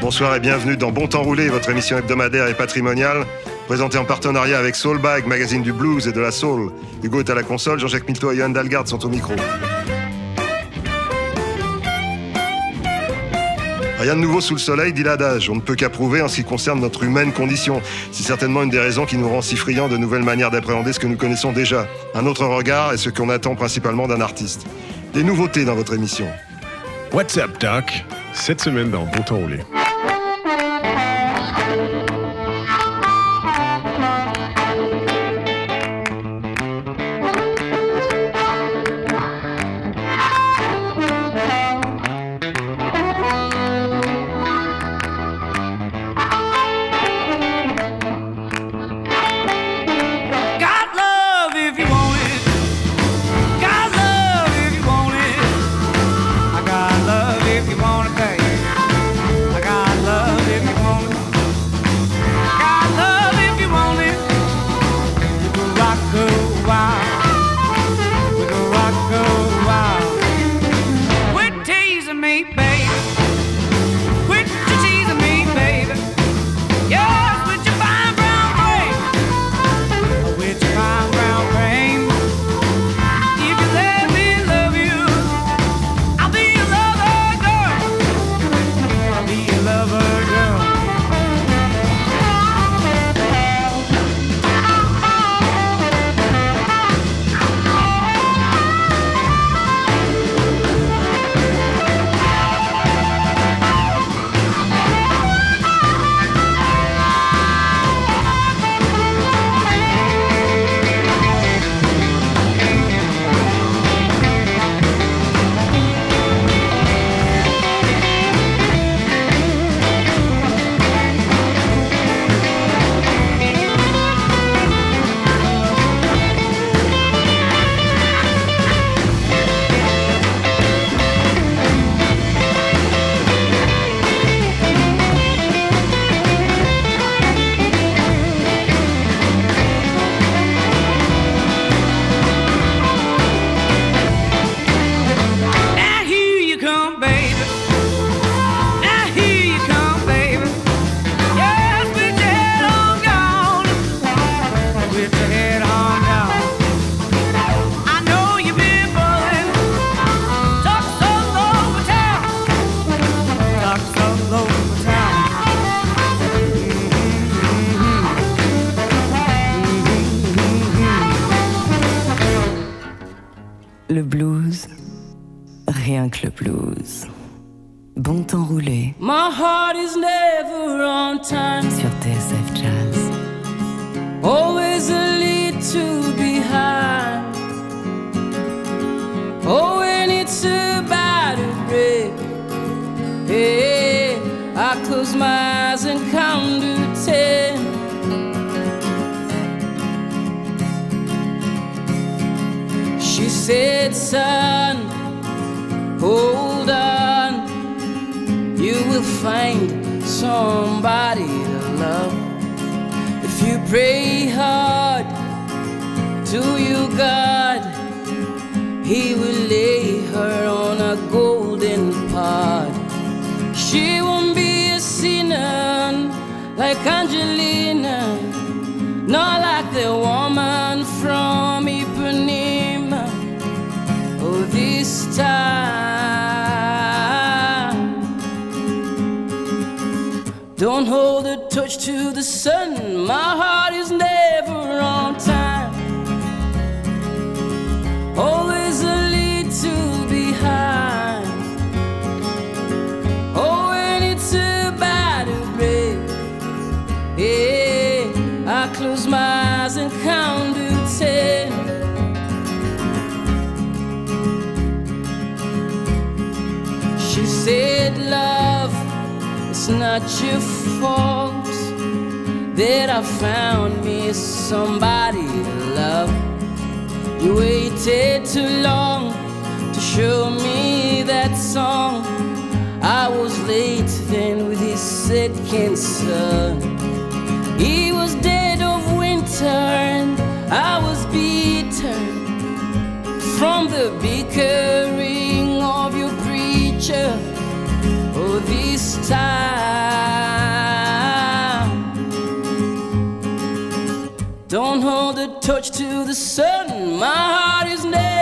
Bonsoir et bienvenue dans Bon Temps Roulé, votre émission hebdomadaire et patrimoniale, présentée en partenariat avec Soulbag, magazine du blues et de la soul. Hugo est à la console, Jean-Jacques Milto et Johan Dalgard sont au micro. Rien de nouveau sous le soleil, dit l'adage. On ne peut qu'approuver en ce qui concerne notre humaine condition. C'est certainement une des raisons qui nous rend si friands de nouvelles manières d'appréhender ce que nous connaissons déjà. Un autre regard et ce qu'on attend principalement d'un artiste. Des nouveautés dans votre émission. What's up, Doc? Cette semaine dans Bon Temps Roulé. Heart is never on time. sur TSF Jazz. Always a little behind. Oh, when it's about to break. Hey, I close my eyes and count to ten. She said, son, hold on. You will find somebody to love. If you pray hard to your God, He will lay her on a golden pod. She won't be a sinner like Angelina, not like the woman from Ipanema. Oh, this time. Don't hold a torch to the sun. My heart is never it's not your fault. that I found me somebody to love. You waited too long to show me that song. I was late then with his second son. He was dead of winter and I was beaten from the bickering of your preacher. Oh, time. Don't hold a torch to the sun. My heart is never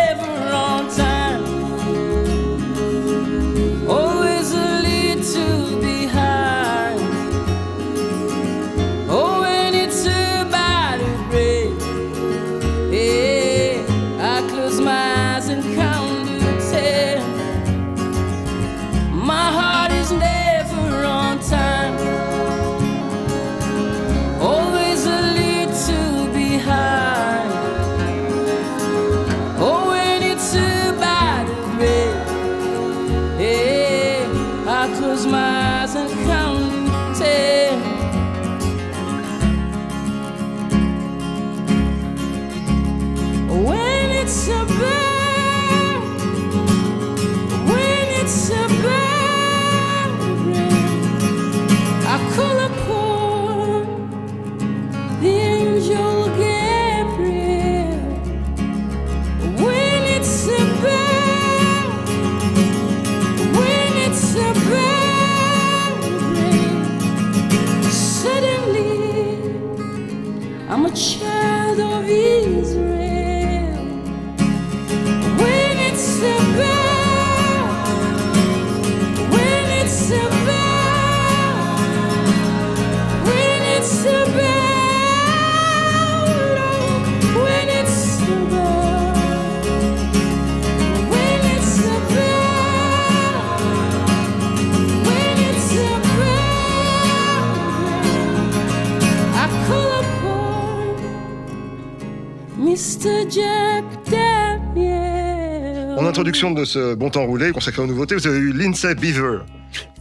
introduction de ce bon temps roulé consacré aux nouveautés, vous avez eu Lindsay Beaver.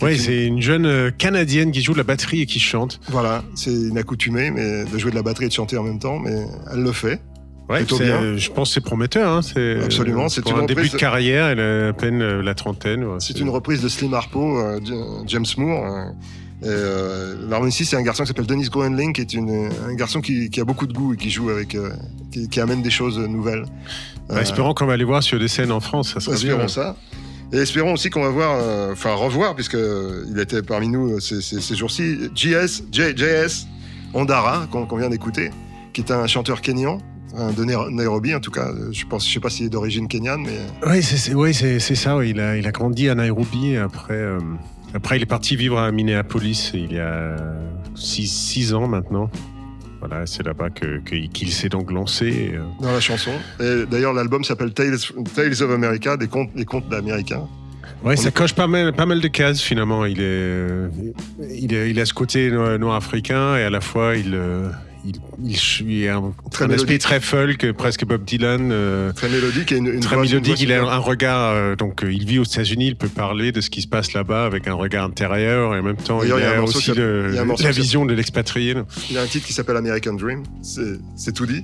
Oui, c'est une jeune euh, Canadienne qui joue de la batterie et qui chante. Voilà, c'est une accoutumée mais de jouer de la batterie et de chanter en même temps, mais elle le fait. Ouais, bien. je pense que c'est prometteur. Hein, c'est, Absolument, c'est pour une un début reprise- de carrière, elle a à peine euh, la trentaine. ouais, C'est une reprise de Slim Harpo, euh, James Moore. euh, et, euh, L'harmoniciste, c'est un garçon qui s'appelle Dennis Groenling, qui est une, un garçon qui, qui a beaucoup de goût et qui joue avec, qui, qui amène des choses nouvelles. Bah, Euh, espérons qu'on va aller voir sur des scènes en France. Ça serait espérons bien. ça. Et espérons aussi qu'on va voir, euh, enfin revoir, puisque euh, était parmi nous ces, ces- ces jours-ci, JS, JS Ondara, qu'on vient d'écouter, qui est un chanteur kényan, de Nai- Nairobi en tout cas. Je pense, je sais pas s'il est d'origine kenyane, mais Oui, c'est, c'est ça. Il, a, il a grandi à Nairobi. et Après, euh, après, il est parti vivre à Minneapolis il y a 6 ans maintenant. Voilà, c'est là-bas que- qu'il s'est donc lancé. euh, dans la chanson. Et d'ailleurs, l'album s'appelle Tales, Tales of America, des contes, des contes d'Américains. Ouais, On ça coche pas mal, pas mal de cases finalement. Il est, euh, il est, il a ce côté noir- noir-africain et à la fois il, euh, il, il, il a un, Très un aspect très folk, presque Bob Dylan, euh, Très mélodique et une, une très voix- une mélodique. voix Il a un regard, euh, donc euh, il vit aux États-Unis, il peut parler de ce qui se passe là-bas avec un regard intérieur et en même temps il y a aussi le- a la vision de l'expatrié. Il a un titre qui s'appelle American Dream, c'est c'est tout dit.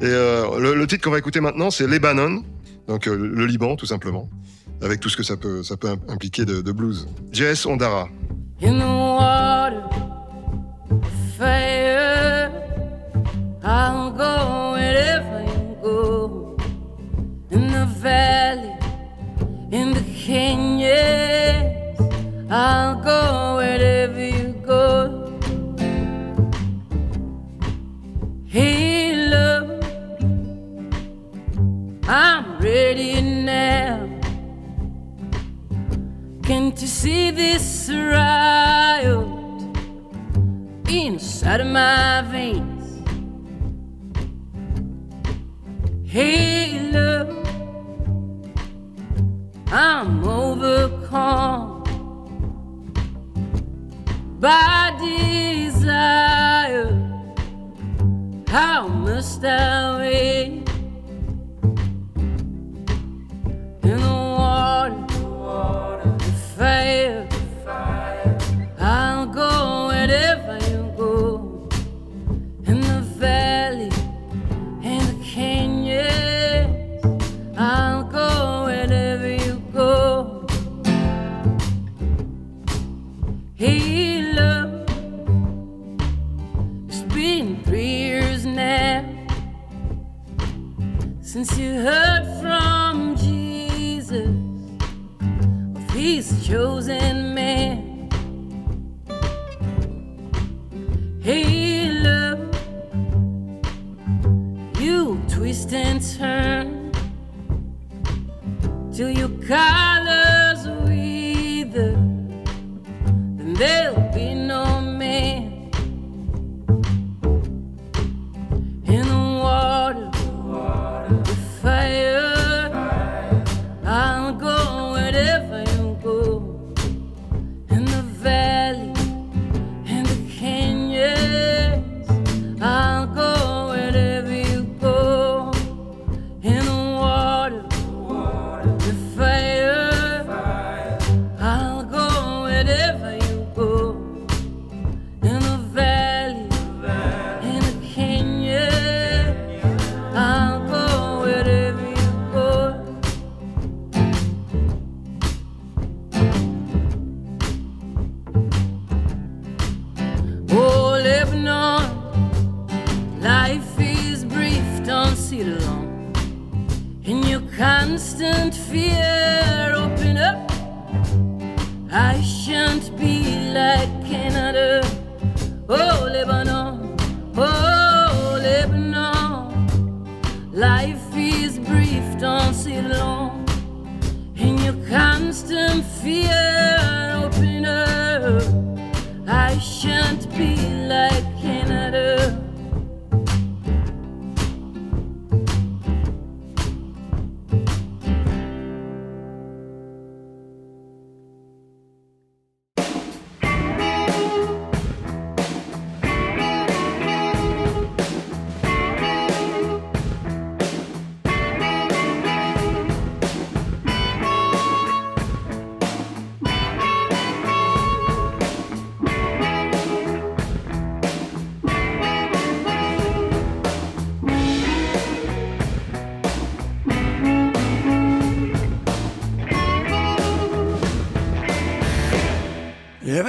Et euh, le, le titre qu'on va écouter maintenant, c'est Lebanon, donc euh, le Liban tout simplement, avec tout ce que ça peut, ça peut impliquer de, de blues. Jess Ondara. in the water, I'll go wherever you go. Hey, love, I'm ready now. Can't you see this riot inside of my veins? Hey, love, I'm overcome by desire. How must I wait in the water? the fire. Since you heard from Jesus, of His chosen man, hey you twist and turn till you colors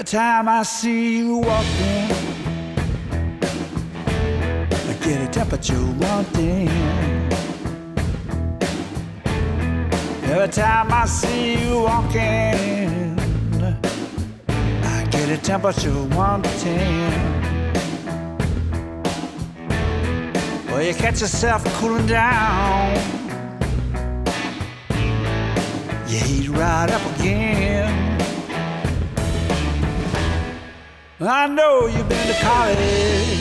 time I see you walking, I get a temperature wanting. Every time I see you walking, I get a temperature wanting. Well, you catch yourself cooling down. You heat right up again. I know you've been to college.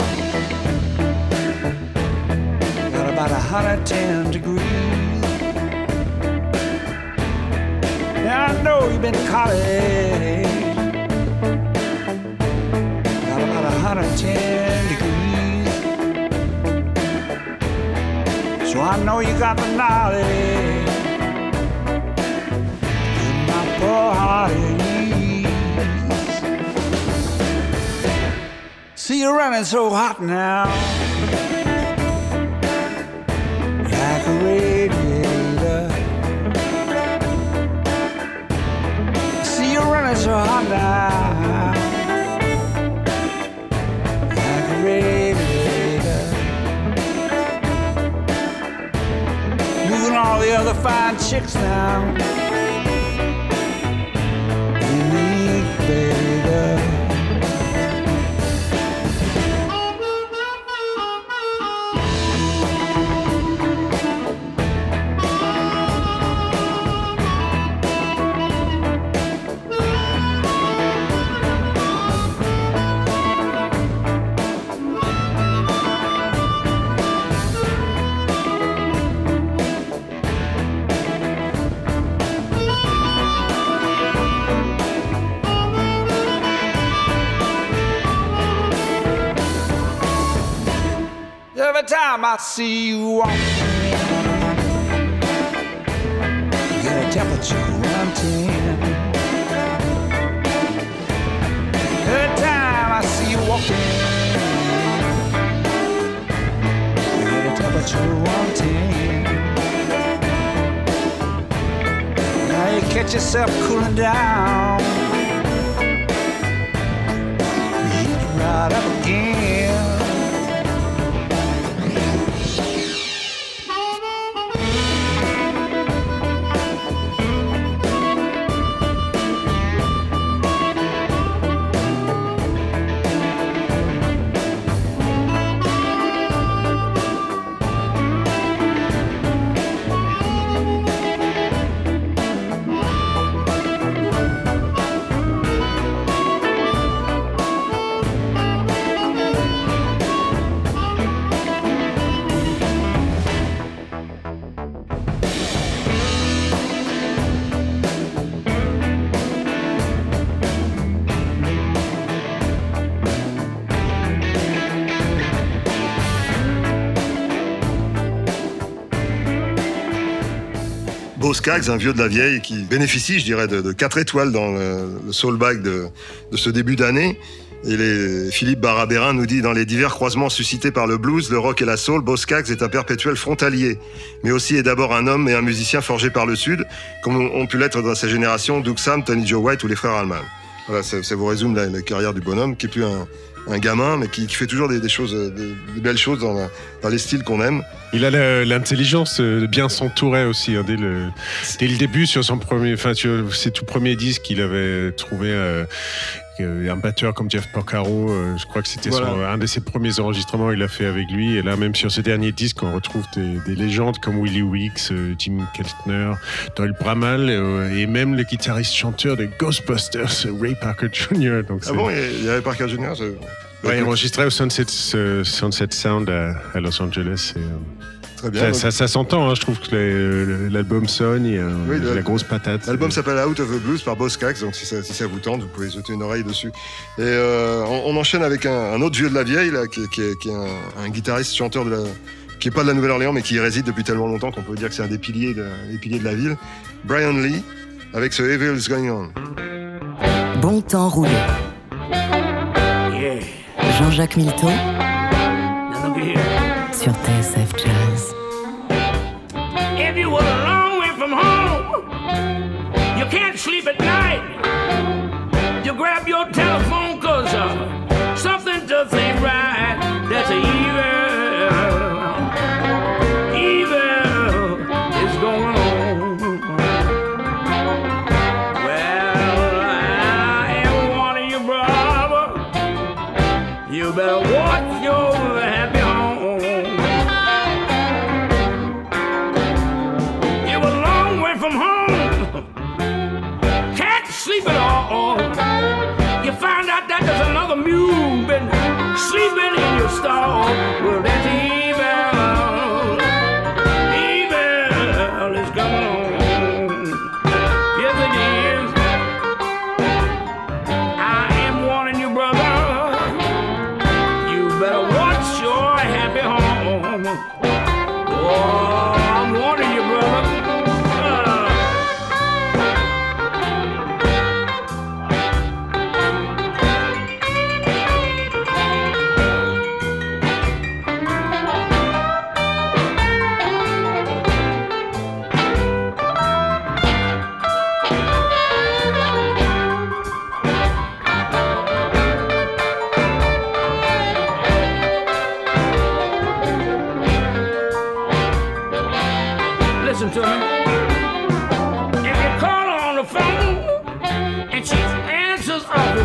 Got about a 110 degrees. Yeah, I know you've been to college. Got about 110 degrees. So I know you got the knowledge. Put my poor heart at ease. See you running so hot now. Like a radiator. See you're running so hot now. Like a radiator. Moving all the other fine chicks now. I see you a temperature 110. Every time I see you walking, get a temperature 110. Now you catch yourself cooling down. Heat right up again. Un vieux de la vieille, qui bénéficie, je dirais, de, de 4 étoiles dans le, le soul bag de, ce début d'année. Et les, Philippe Barabérin nous dit dans les divers croisements suscités par le blues, le rock et la soul, Skaggs est un perpétuel frontalier, mais aussi est d'abord un homme et un musicien forgé par le Sud, comme ont pu l'être dans sa génération Doug Sam, Tony Joe White ou les frères Allman. Voilà, ça, ça vous résume la, la carrière du bonhomme, qui est plus un, un gamin, mais qui, qui fait toujours des, des choses, euh, des, des belles choses dans, la- dans les styles qu'on aime. Il a l'intelligence euh, de bien s'entourer aussi. hein, dès, le, dès le début, sur son premier, enfin, sur ses tout premiers disques, il avait trouvé euh, un batteur comme Jeff Porcaro. euh, je crois que c'était Voilà. un de ses premiers enregistrements. Il l'a fait avec lui. Et là, même sur ce dernier disque, on retrouve des, des légendes comme Willie Weeks, euh, Jim Keltner, Doyle Bramall euh, et même le guitariste-chanteur de Ghostbusters, Ray Parker Jr. Donc Ah bon, il y a- avait Parker Jr. Ouais, il enregistrait au Sunset, euh, Sunset Sound à, à Los Angeles. et, euh, Très bien. ça, donc- ça- ça s'entend, hein, je trouve que l'album sonne, il y a Oui, la grosse patate. L'album s'appelle Out of the Blues par Boss Skaggs, donc si ça, si ça vous tente, vous pouvez jeter une oreille dessus. Et euh, on, on enchaîne avec un, un autre vieux de la vieille, là, qui, est- qui est, qui est un, un guitariste, chanteur de la, qui est pas de la Nouvelle-Orléans, mais qui y réside depuis tellement longtemps qu'on peut dire que c'est un des piliers de, des piliers de la ville. Brian Lee, avec ce Evil's Going On. Bon temps roulé. Yeah. Jean-Jacques here. sur TSF sleep at night. You grab your telephone cause uh, something just ain't right.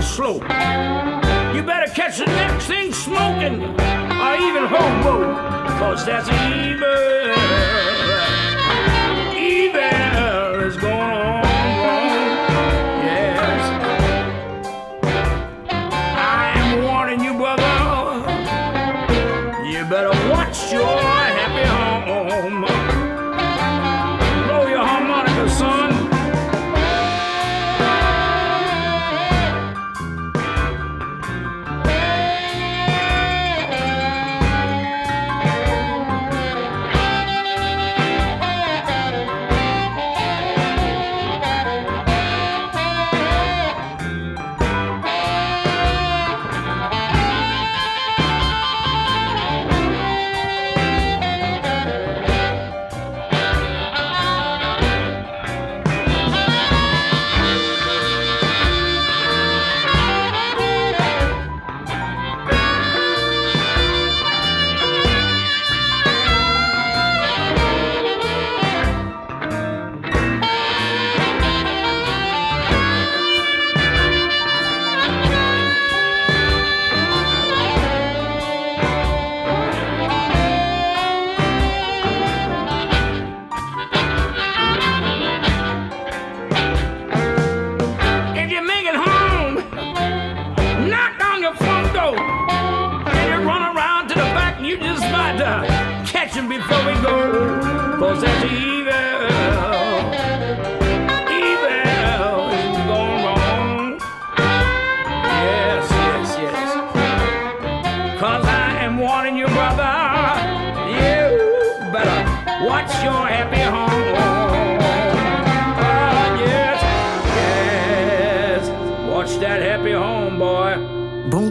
Awful slow, you better catch the next thing smoking or even hobo, cause that's. Evil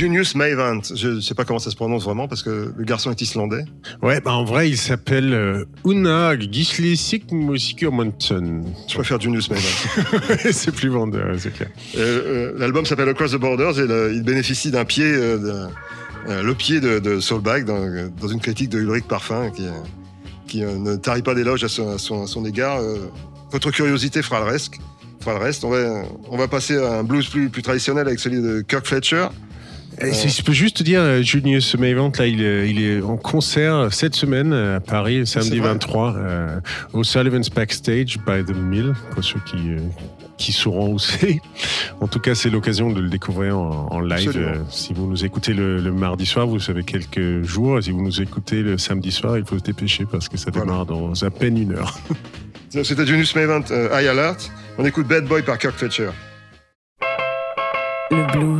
Junius Mavant, je ne sais pas comment ça se prononce vraiment parce que le garçon est islandais. Ouais, bah en vrai, il s'appelle euh, Una Gisli Sigmundsson. Je préfère Junius Mavant. c'est plus vendeur, c'est clair. Euh, euh, L'album s'appelle Across the Borders et le- il bénéficie d'un pied, euh, le pied de, de Soulbag dans, dans une critique de Ulrich Parfum qui, qui ne tarit pas d'éloges à son, à son- à son égard. Votre curiosité fera le reste. Le reste. On, va, on va passer à un blues plus, plus traditionnel avec celui de Kirk Fletcher. Et si je peux juste te dire, euh, Junius Mavant, là, il est, il est en concert cette semaine euh, à Paris, samedi C'est vrai 23, euh, au Sullivan's Backstage by the Mill, pour ceux qui, euh, qui sauront où c'est. En tout cas, c'est l'occasion de le découvrir en, en live. Euh, si vous nous écoutez le, le mardi soir, vous avez quelques jours. Et si vous nous écoutez le samedi soir, il faut se dépêcher parce que ça Voilà. démarre dans à peine une heure. C'était Junius Mavant, euh, High Alert. On écoute Bad Boy par Kirk Fletcher. Le blues,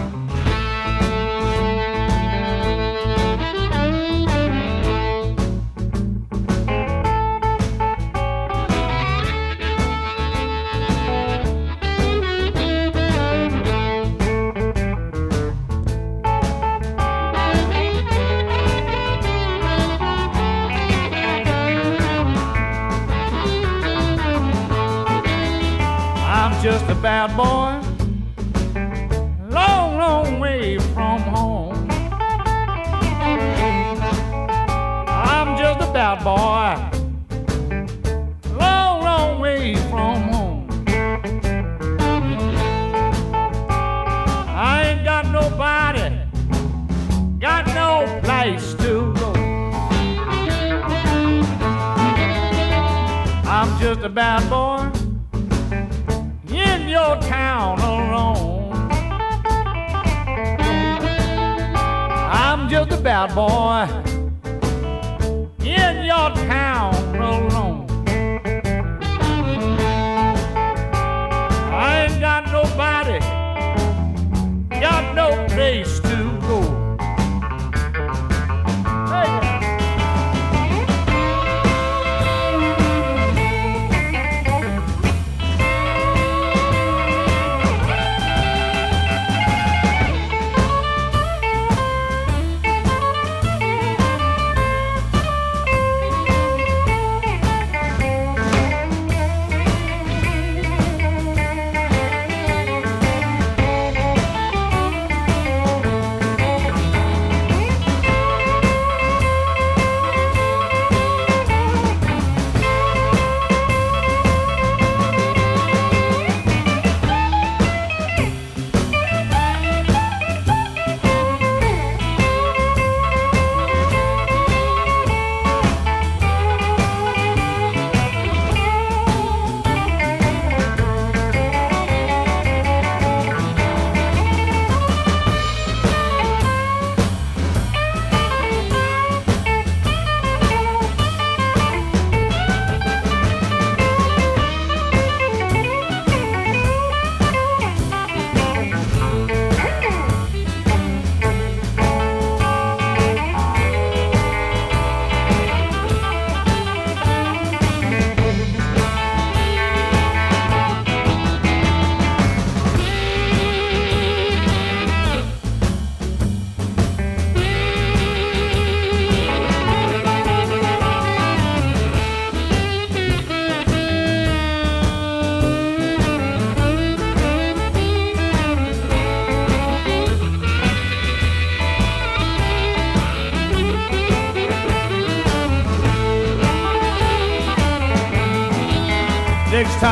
bad boy, long, long way from home. I'm just a bad boy, long, long way from home. I ain't got nobody, got no place to go. I'm just a bad boy. Bad boy in your town alone. I ain't got nobody, got no place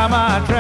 Next time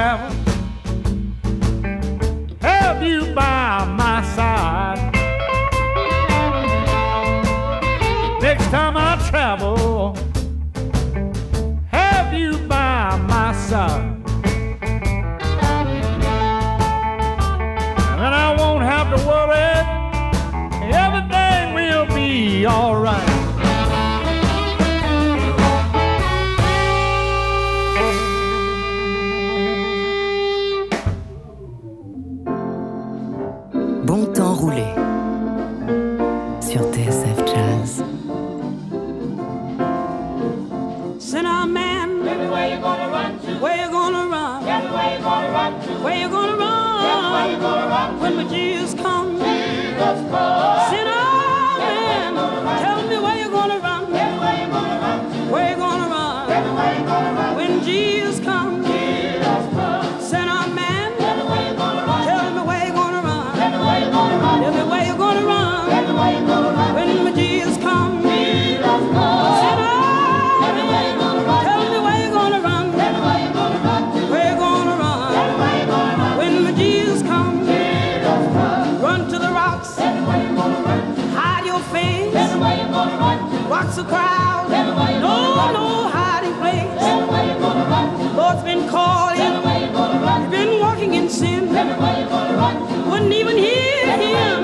Tell me where you gonna run. Lord's been calling. Gonna run. You've been walking in sin. Gonna run. Wouldn't even hear him.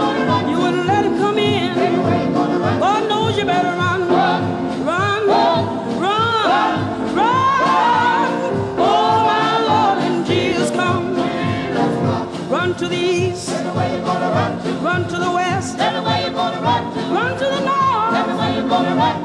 You wouldn't let him come in. Gonna run. God knows you better run. Run. Run. Run. Run. Oh, my Lord, and Jesus come. Run to the east. Run to the west. Run to the north. Run to the south.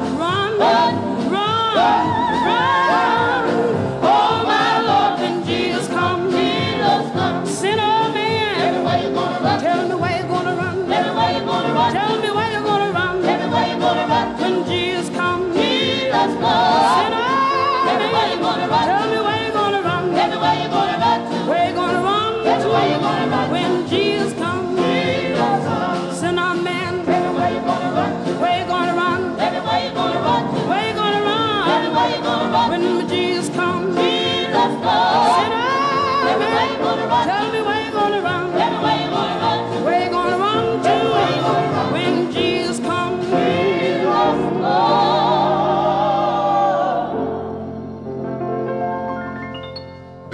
Run. Run. Run.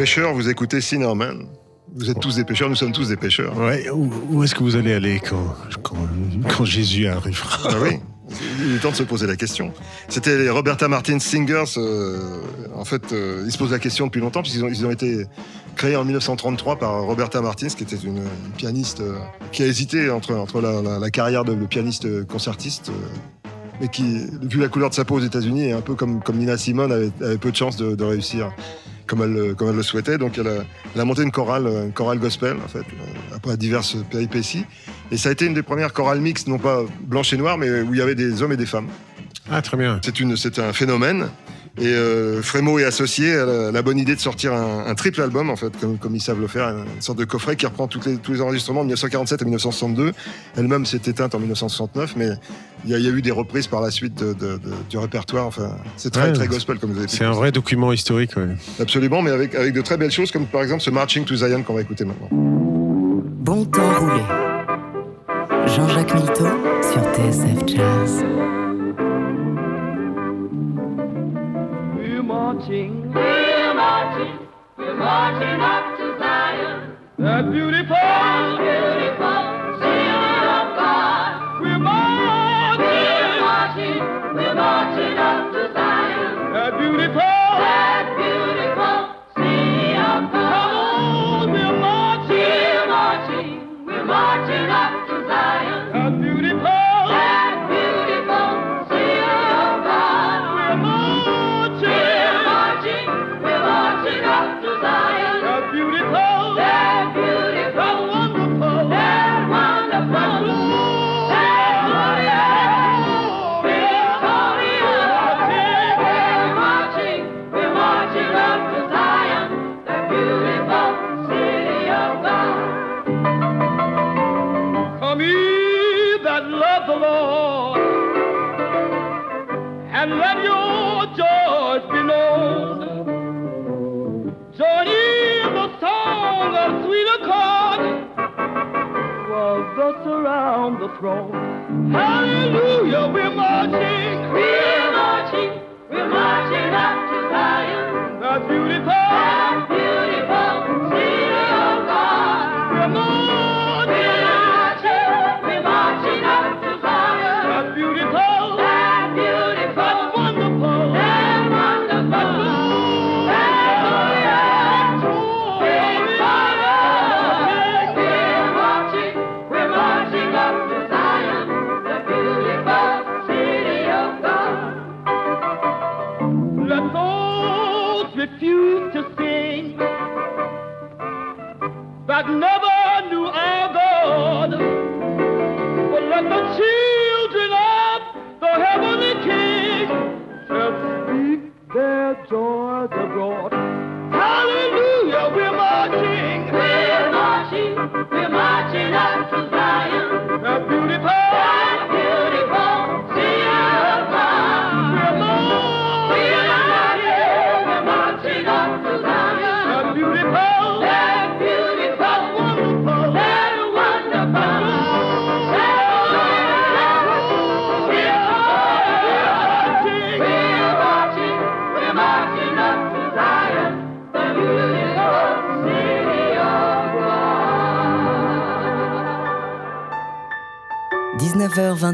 Pêcheurs, vous écoutez Cinnamon. Vous êtes tous des pêcheurs, nous sommes tous des pêcheurs. Ouais, où, où est-ce que vous allez aller quand, quand, quand Jésus arrivera Ah oui, il est temps de se poser la question. C'était les Roberta Martin Singers. euh, en fait, euh, ils se posent la question depuis longtemps, puisqu'ils ont, ils ont été créés en 1933 par Roberta Martins, qui était une, une pianiste euh, qui a hésité entre, entre la, la- la carrière de, de pianiste concertiste, mais qui, vu la couleur de sa peau aux États-Unis, est un peu comme, comme Nina Simone, avait, avait peu de chances de, de réussir comme elle, le- comme elle le souhaitait. Donc, elle a, elle a monté une chorale, une chorale gospel, en fait, euh, après diverses péripéties. Et ça a été une des premières chorales mixtes, non pas blanche et noire, mais où il y avait des hommes et des femmes. Ah, très bien. C'est un phénomène. Et euh, Frémo est associé à la, la bonne idée de sortir un, un triple album, en fait, comme, comme ils savent le faire, une sorte de coffret qui reprend toutes les- tous les enregistrements de 1947 à 1962. Elle-même s'est éteinte en 1969, mais il y, a- il y a eu des reprises par la suite de- de- de- du répertoire. Enfin, c'est très, Ouais, très gospel, comme vous avez pu C'est un vrai document historique. ouais. Absolument, mais avec, avec de très belles choses, comme par exemple ce Marching to Zion qu'on va écouter maintenant. Bon temps roulé. Jean-Jacques Milteau sur TSF Jazz. We're around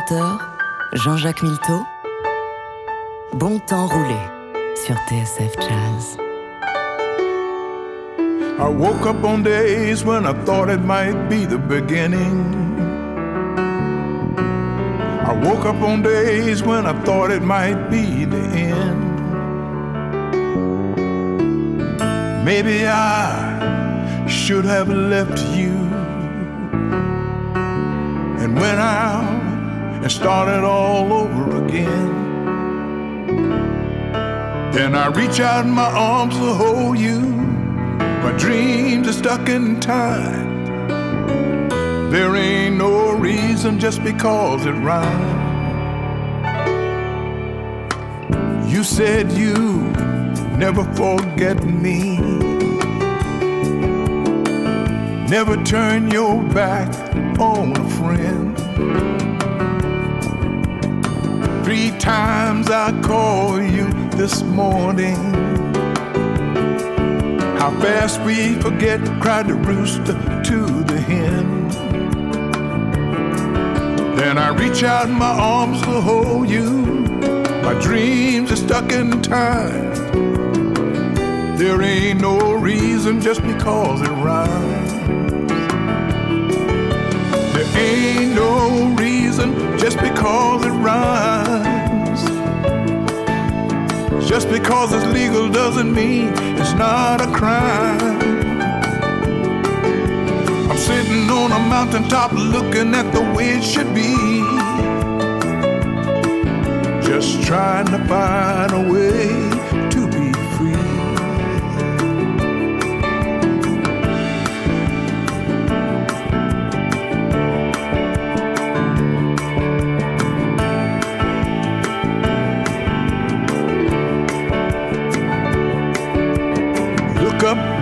19h-20h, Jean-Jacques Milteau. Bon temps roulé sur TSF Jazz. I woke up on days when I thought it might be the beginning. I woke up on days when I thought it might be the end. Maybe I should have left you and went out and start it all over again. Then I reach out my arms to hold you. My dreams are stuck in time. There ain't no reason just because it rhymes. You said you never forget me. Never turn your back on a friend. Three times I called you this morning. How fast we forget, cried the rooster to the hen. Then I reach out my arms to hold you. My dreams are stuck in time. There ain't no reason just because it rhymes. There ain't no reason just because it rhymes. Just because it's legal doesn't mean it's not a crime. I'm sitting on a mountaintop looking at the way it should be. Just trying to find a way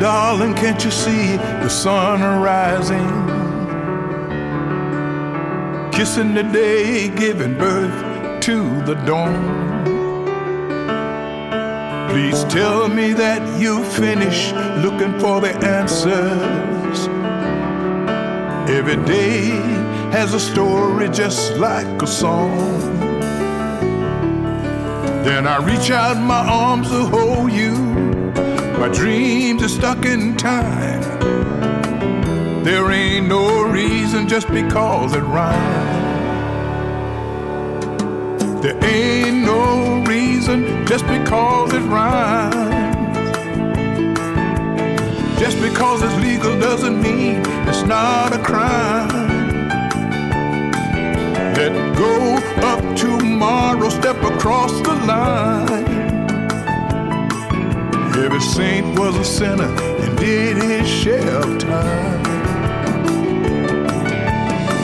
darling, can't you see the sun rising? Kissing the day, giving birth to the dawn. Please tell me that you finish looking for the answers. Every day has a story just like a song. Then I reach out my arms to hold you. My dreams are stuck in time. There ain't no reason just because it rhymes. There ain't no reason just because it rhymes. Just because it's legal doesn't mean it's not a crime. Let go up tomorrow, step across the line. Every saint was a sinner and did his share of time.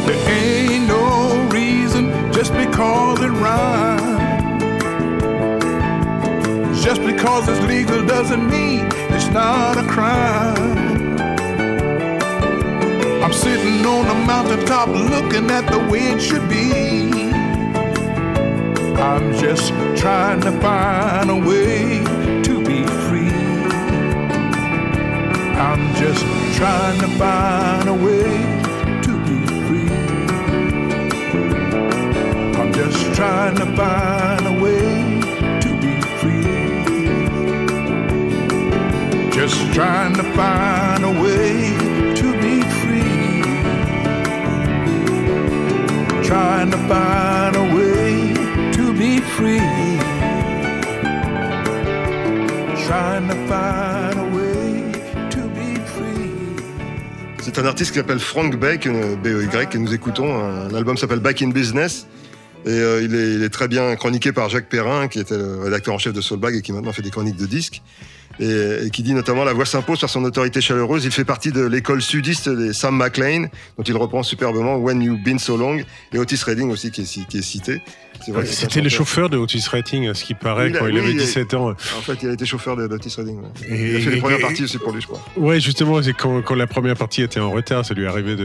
There ain't no reason just because it rhymes. Just because it's legal doesn't mean it's not a crime. I'm sitting on a mountaintop looking at the way it should be. I'm just trying to find a way I'm just trying to find a way to be free. I'm just trying to find a way to be free. Just trying to find a way to be free. Trying to find a way to be free. Trying to find C'est un artiste qui s'appelle Frank Beck, B-E-Y, que nous écoutons. L'album s'appelle Back in Business. Et euh, il, est, il est très bien chroniqué par Jacques Perrin, qui était le rédacteur en chef de Soulbag et qui maintenant fait des chroniques de disques. Et, et qui dit notamment La voix s'impose par son autorité chaleureuse. Il fait partie de l'école sudiste des Sam McLean, dont il reprend superbement When You've Been So Long, et Otis Redding aussi, qui est, ci- qui est cité. C'était le chauffeur de Otis Rating, à ce qui paraît, Il a- quand il avait il a- 17 ans. En fait, il a été chauffeur d'Otis Redding. ouais. Et- il a fait les et- premières et- parties aussi pour lui, je crois. Ouais, justement, c'est quand, quand la première partie était en retard, ça lui arrivait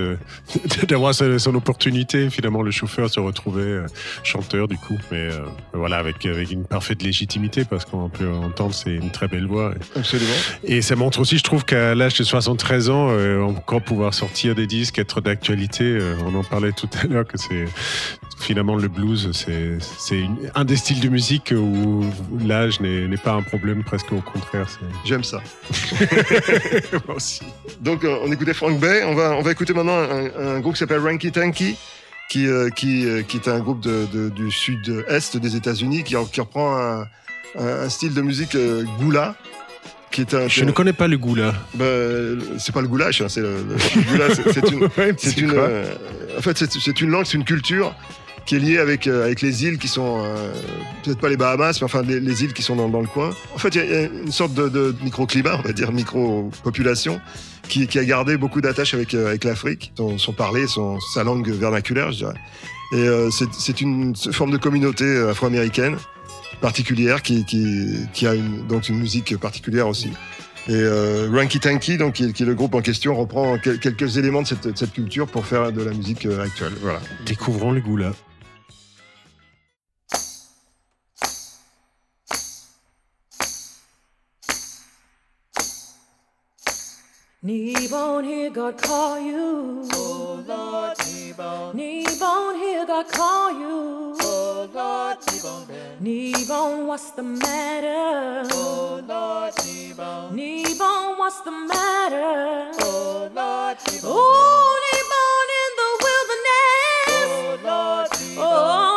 d'avoir son, son opportunité. Finalement, le chauffeur se retrouvait euh, chanteur du coup, mais euh, voilà, avec avec une parfaite légitimité parce qu'on peut entendre c'est une très belle voix. Absolument. Et ça montre aussi, je trouve qu'à l'âge de 73 ans, euh, encore pouvoir sortir des disques, être d'actualité. euh, on en parlait tout à l'heure que c'est finalement le blues, c'est un des styles de musique où l'âge n'est pas un problème, presque au contraire. J'aime ça. Moi aussi. Donc, euh, on écoutait Frank Bay. On va, on va écouter maintenant un, un groupe qui s'appelle Ranky Tanky, qui, euh, qui, euh, qui est un groupe de, de- du sud-est des États-Unis, qui, qui reprend un, style de musique euh, goula. Qui est un, Je ne connais pas le goût là. bah, c'est pas le goulash, hein, c'est le, le goula, c'est- une, Ouais, c'est une, euh, en fait, c'est une langue, c'est une culture qui est liée avec, euh, avec les îles qui sont, euh, peut-être pas les Bahamas, mais enfin les, les îles qui sont dans, dans le coin. En fait, il y a- il y, a une sorte de, de microclimat, on va dire micro-population, qui, qui a gardé beaucoup d'attaches avec, avec l'Afrique, son, son parler, son, sa langue vernaculaire, je dirais. Et euh, c'est c'est une forme de communauté afro-américaine particulière qui, qui, qui a une, donc une musique particulière aussi. Et euh, Ranky Tanky, donc, qui, est, qui le groupe en question, reprend quel- quelques éléments de cette, de cette culture pour faire de la musique euh, actuelle. Voilà. Découvrons le goût là. Kneebone here, God call you. Oh Lord, Kneebone. Kneebone here, God call you. Oh Lord, Kneebone. Kneebone, what's the matter? Oh Lord, Kneebone. Kneebone, what's the matter? Oh Lord, Kneebone. Oh, Kneebone in the wilderness. Oh Lord, Kneebone. Oh,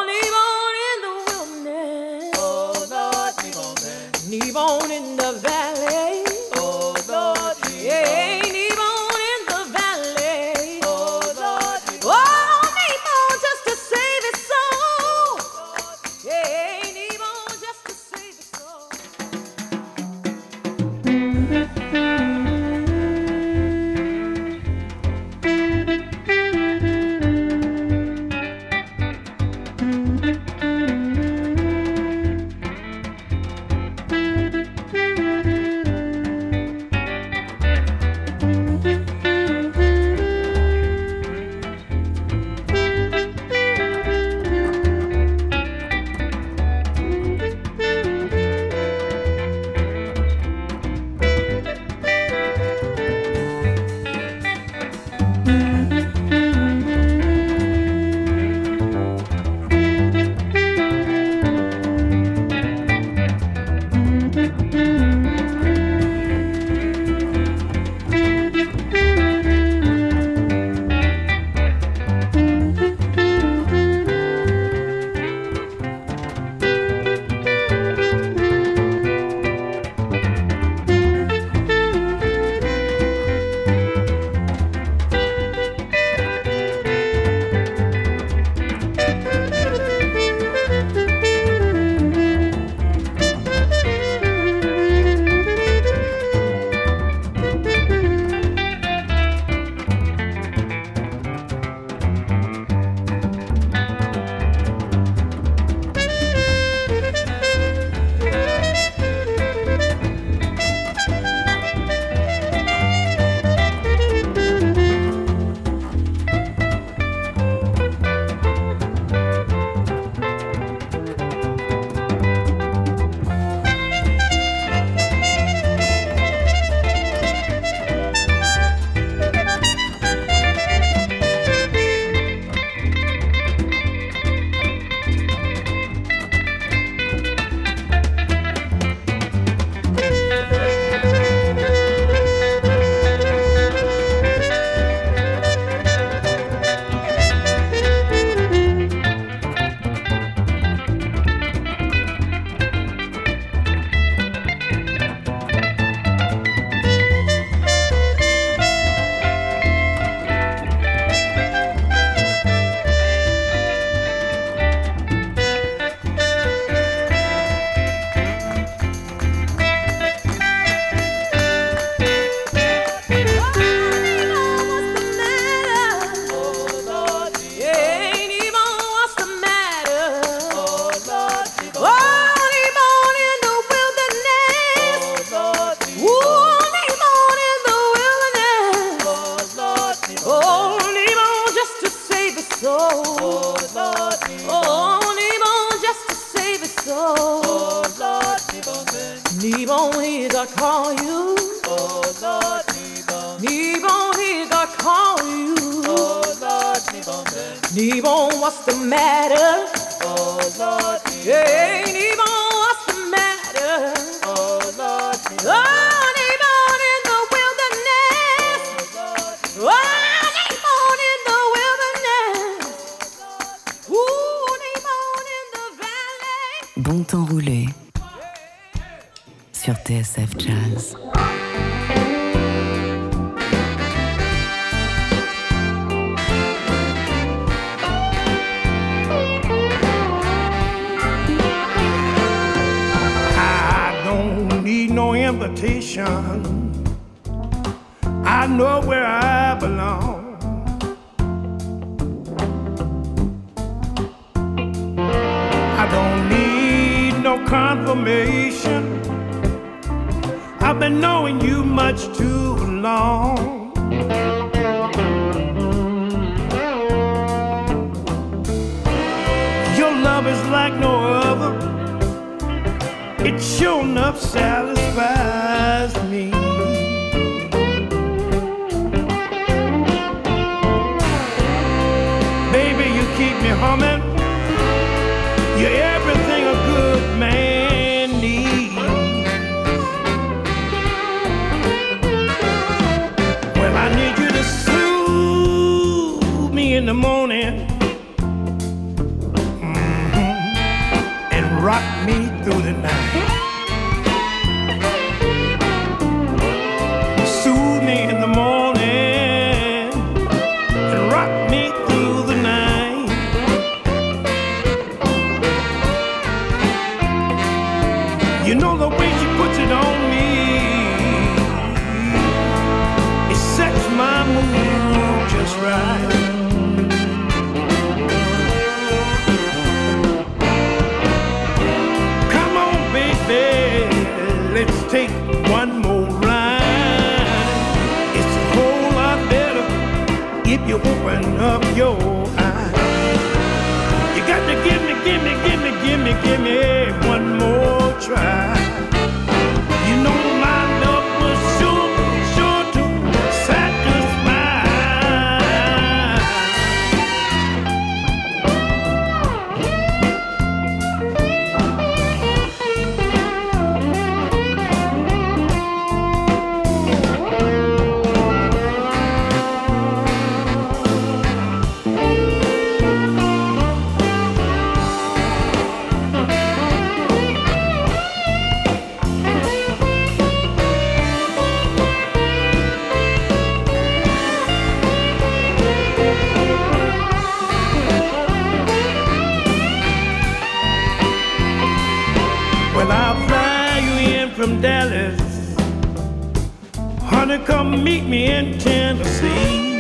come meet me in Tennessee.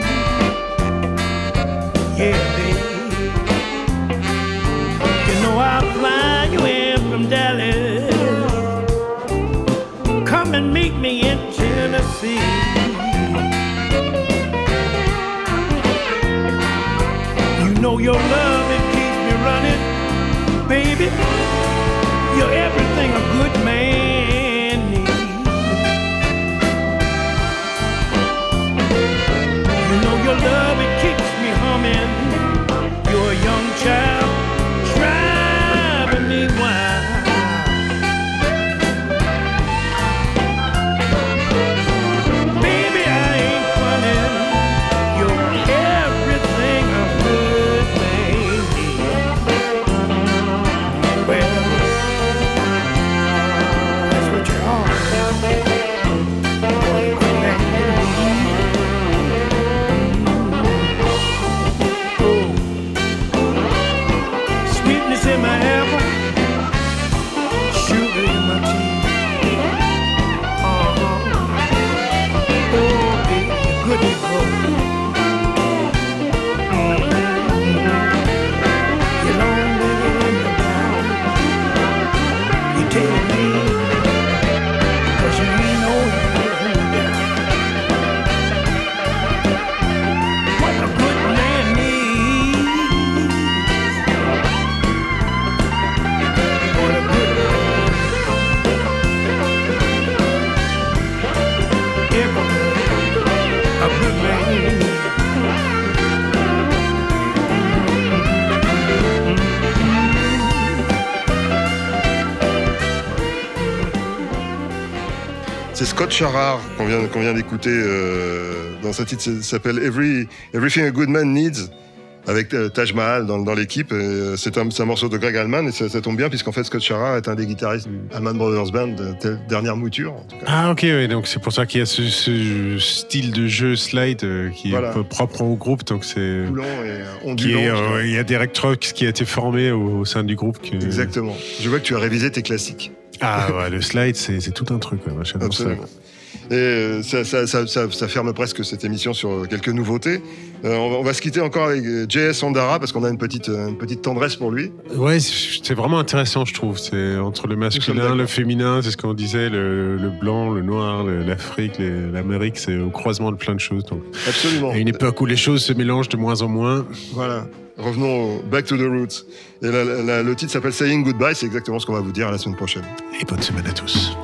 Yeah, baby. You know I'll fly you in from Dallas. Come and meet me in Tennessee. You know your love, it keeps me running, baby. You're everything Scott Charrar qu'on vient, d'écouter euh, dans sa titre s'appelle Every, Everything a Good Man Needs avec euh, Taj Mahal dans, dans l'équipe. Euh, C'est un, morceau de Greg Allman et ça, ça tombe bien puisqu'en fait Scott Charrar est un des guitaristes du Allman Brothers Band, de dernière mouture. en tout cas. Ah ok, oui, donc c'est pour ça qu'il y a ce, ce style de jeu slide euh, qui Voilà. est peu propre au groupe. Donc c'est Coulant et ondulant. il y a Derek Trucks qui a été formé au, au sein du groupe. que- Exactement. Je vois que tu as révisé tes classiques. Ah ouais, le slide c'est tout un truc. ouais, j'adore ça. Et euh, ça, ça, ça, ça- ça ferme presque cette émission sur quelques nouveautés. Euh, on, va, on va se quitter encore avec euh, J.S. Ondara parce qu'on a une petite, euh, une petite tendresse pour lui. Ouais, c'est vraiment intéressant, je trouve. C'est entre le masculin, le féminin, c'est ce qu'on disait, le, le blanc, le noir, l'Afrique, l'Amérique, c'est au croisement de plein de choses. Donc, Absolument. à une époque où les choses se mélangent de moins en moins. Voilà. Revenons au Back to the Roots. Et la- la- le titre s'appelle Saying Goodbye. C'est exactement ce qu'on va vous dire la semaine prochaine. Et bonne semaine à tous.